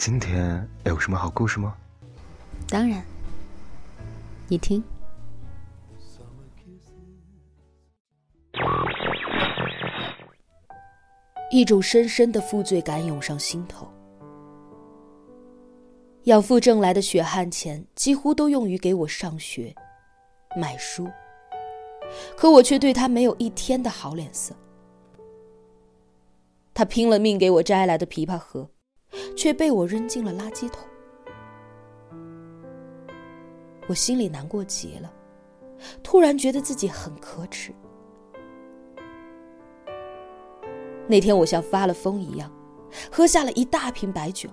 今天有什么好故事吗？当然，你听。一种深深的负罪感涌上心头。养父挣来的血汗钱几乎都用于给我上学、买书，可我却对他没有一天的好脸色。他拼了命给我摘来的枇杷盒，却被我扔进了垃圾桶。我心里难过极了，突然觉得自己很可耻。那天我像发了疯一样，喝下了一大瓶白酒。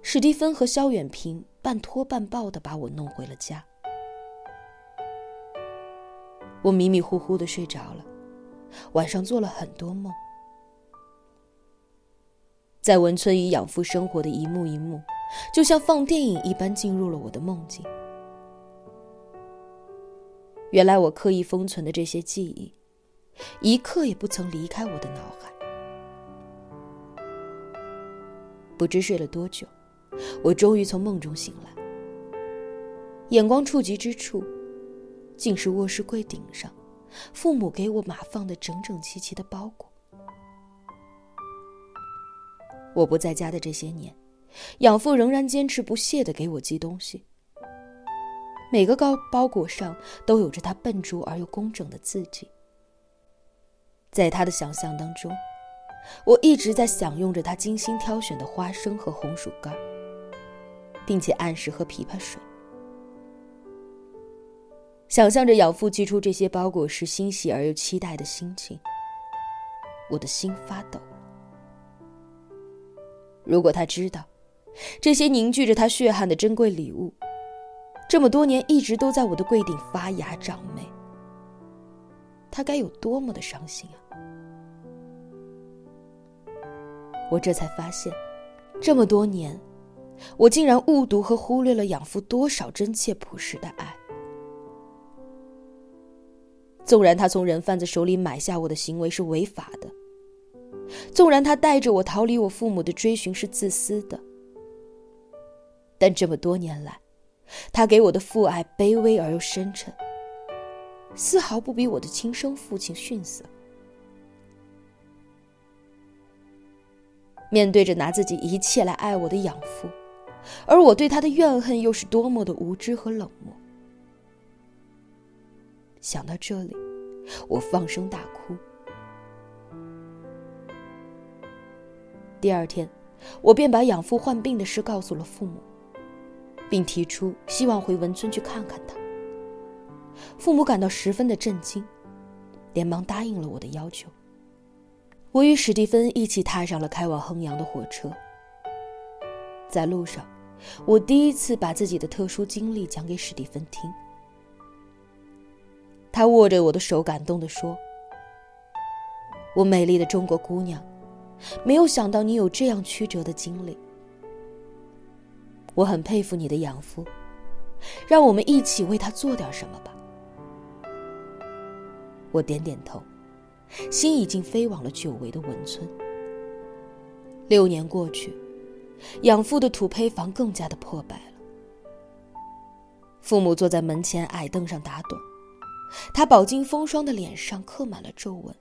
史蒂芬和肖远平半拖半抱的把我弄回了家。我迷迷糊糊的睡着了，晚上做了很多梦，在文村与养父生活的一幕一幕，就像放电影一般进入了我的梦境。原来我刻意封存的这些记忆。一刻也不曾离开我的脑海。不知睡了多久，我终于从梦中醒来。眼光触及之处，竟是卧室柜顶上父母给我码放的整整齐齐的包裹。我不在家的这些年，养父仍然坚持不懈的给我寄东西。每个包包裹上都有着他笨拙而又工整的字迹。在他的想象当中，我一直在享用着他精心挑选的花生和红薯干，并且按时喝枇杷水。想象着养父寄出这些包裹时欣喜而又期待的心情，我的心发抖。如果他知道，这些凝聚着他血汗的珍贵礼物，这么多年一直都在我的柜顶发芽长霉，他该有多么的伤心啊！我这才发现，这么多年，我竟然误读和忽略了养父多少真切朴实的爱。纵然他从人贩子手里买下我的行为是违法的，纵然他带着我逃离我父母的追寻是自私的，但这么多年来，他给我的父爱卑微而又深沉，丝毫不比我的亲生父亲逊色。面对着拿自己一切来爱我的养父，而我对他的怨恨又是多么的无知和冷漠。想到这里，我放声大哭。第二天，我便把养父患病的事告诉了父母，并提出希望回文村去看看他。父母感到十分的震惊，连忙答应了我的要求。我与史蒂芬一起踏上了开往衡阳的火车。在路上，我第一次把自己的特殊经历讲给史蒂芬听。他握着我的手，感动地说：“我美丽的中国姑娘，没有想到你有这样曲折的经历。我很佩服你的养父，让我们一起为他做点什么吧。”我点点头。心已经飞往了久违的文村。六年过去，养父的土坯房更加的破败了。父母坐在门前矮凳上打盹，他饱经风霜的脸上刻满了皱纹，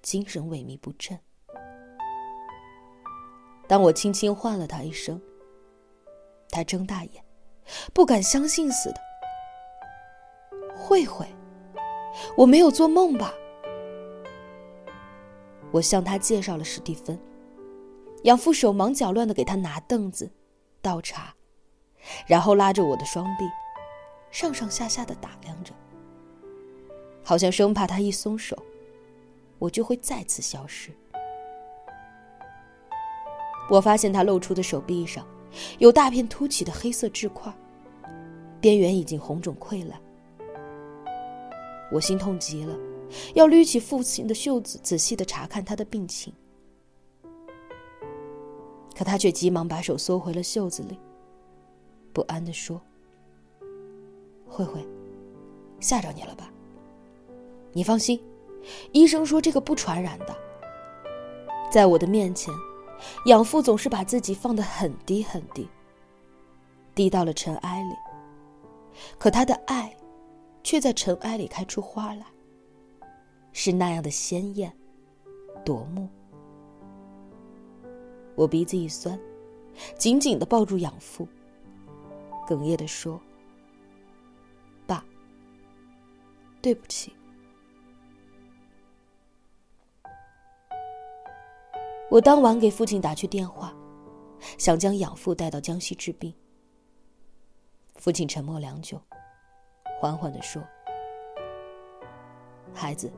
精神萎靡不振。当我轻轻唤了他一声，他睁大眼，不敢相信似的：“慧慧，我没有做梦吧？”我向他介绍了史蒂芬，养父手忙脚乱的给他拿凳子、倒茶，然后拉着我的双臂，上上下下的打量着，好像生怕他一松手，我就会再次消失。我发现他露出的手臂上，有大片凸起的黑色痣块，边缘已经红肿溃烂，我心痛极了。要捋起父亲的袖子，仔细的查看他的病情，可他却急忙把手缩回了袖子里，不安的说：“慧慧，吓着你了吧？你放心，医生说这个不传染的。在我的面前，养父总是把自己放得很低很低，低到了尘埃里。可他的爱，却在尘埃里开出花来，是那样的鲜艳夺目。我鼻子一酸，紧紧的抱住养父，哽咽的说：“爸，对不起。”我当晚给父亲打去电话，想将养父带到江西治病。父亲沉默良久，缓缓的说：“孩子，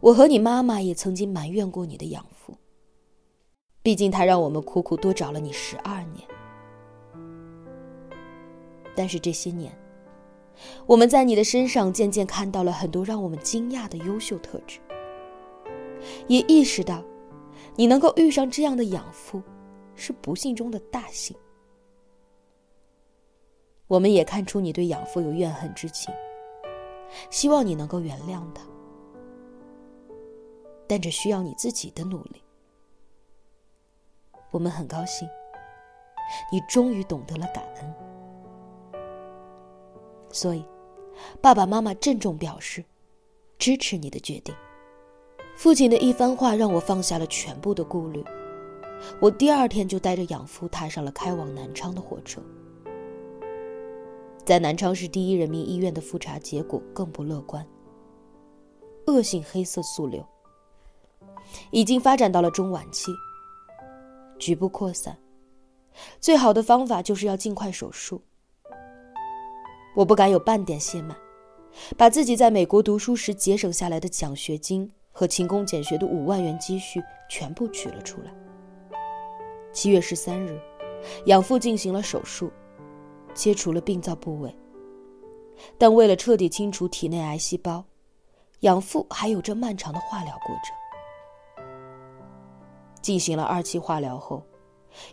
我和你妈妈也曾经埋怨过你的养父。毕竟他让我们苦苦多找了你十二年。但是这些年，我们在你的身上渐渐看到了很多让我们惊讶的优秀特质，也意识到。”你能够遇上这样的养父，是不幸中的大幸。我们也看出你对养父有怨恨之情，希望你能够原谅他，但这需要你自己的努力。我们很高兴，你终于懂得了感恩，所以爸爸妈妈郑重表示支持你的决定。父亲的一番话让我放下了全部的顾虑，我第二天就带着养父踏上了开往南昌的火车。在南昌市第一人民医院的复查结果更不乐观，恶性黑色素瘤已经发展到了中晚期，局部扩散，最好的方法就是要尽快手术。我不敢有半点懈慢，把自己在美国读书时节省下来的奖学金。和勤工俭学的五万元积蓄全部取了出来。七月十三日，养父进行了手术，切除了病灶部位。但为了彻底清除体内癌细胞，养父还有着漫长的化疗过程。进行了二期化疗后，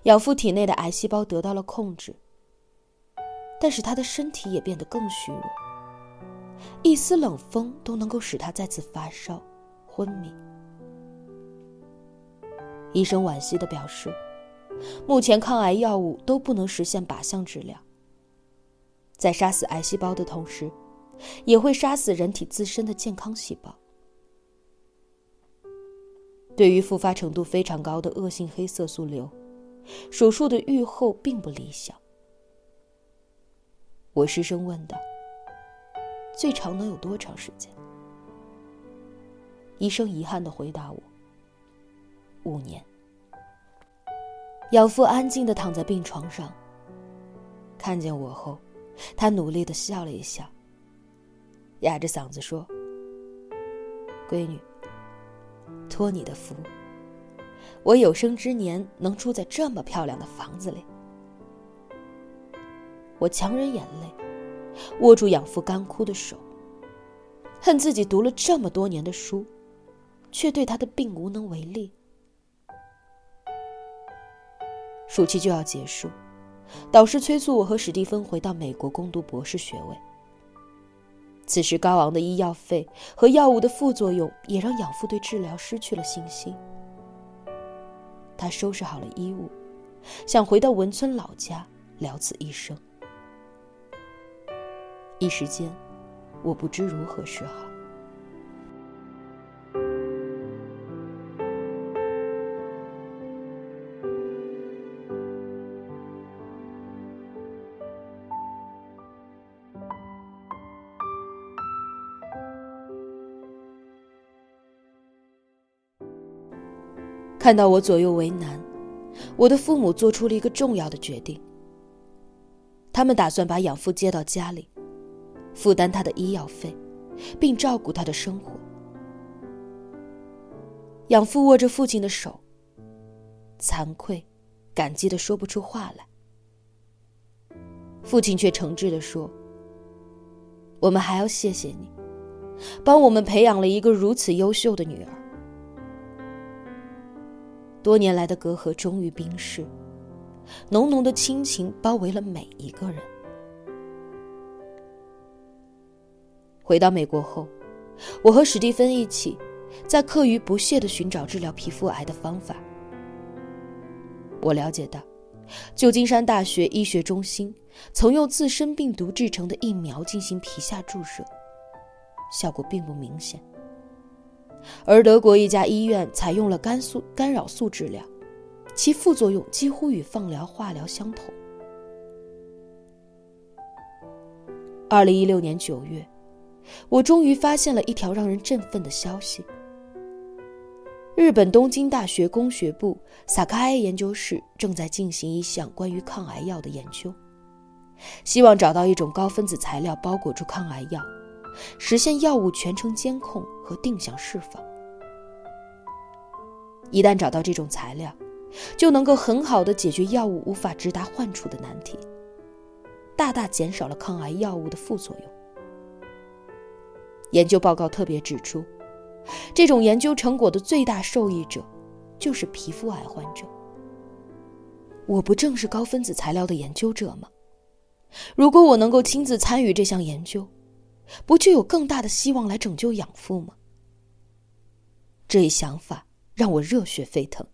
养父体内的癌细胞得到了控制，但是他的身体也变得更虚弱，一丝冷风都能够使他再次发烧。昏迷。医生惋惜的表示，目前抗癌药物都不能实现靶向治疗，在杀死癌细胞的同时，也会杀死人体自身的健康细胞。对于复发程度非常高的恶性黑色素瘤，手术的预后并不理想。我失声问道：“最长能有多长时间？”医生遗憾的回答我：“五年。”养父安静的躺在病床上。看见我后，他努力的笑了一笑，哑着嗓子说：“闺女，托你的福，我有生之年能住在这么漂亮的房子里。”我强忍眼泪，握住养父干枯的手，恨自己读了这么多年的书。却对他的病无能为力。暑期就要结束，导师催促我和史蒂芬回到美国攻读博士学位。此时高昂的医药费和药物的副作用也让养父对治疗失去了信心。他收拾好了衣物，想回到文村老家了此一生。一时间，我不知如何是好。看到我左右为难，我的父母做出了一个重要的决定。他们打算把养父接到家里，负担他的医药费，并照顾他的生活。养父握着父亲的手，惭愧、感激的说不出话来。父亲却诚挚的说：“我们还要谢谢你，帮我们培养了一个如此优秀的女儿。”多年来的隔阂终于冰释，浓浓的亲情包围了每一个人。回到美国后，我和史蒂芬一起，在课余不懈地寻找治疗皮肤癌的方法。我了解到，旧金山大学医学中心曾用自身病毒制成的疫苗进行皮下注射，效果并不明显。而德国一家医院采用了肝素干扰素治疗，其副作用几乎与放疗、化疗相同。二零一六年九月，我终于发现了一条让人振奋的消息：日本东京大学工学部萨卡埃研究室正在进行一项关于抗癌药的研究，希望找到一种高分子材料包裹住抗癌药，实现药物全程监控和定向释放。一旦找到这种材料，就能够很好的解决药物无法直达患处的难题。大大减少了抗癌药物的副作用。研究报告特别指出，这种研究成果的最大受益者就是皮肤癌患者。我不正是高分子材料的研究者吗？如果我能够亲自参与这项研究，不就有更大的希望来拯救养父吗？这一想法让我热血沸腾。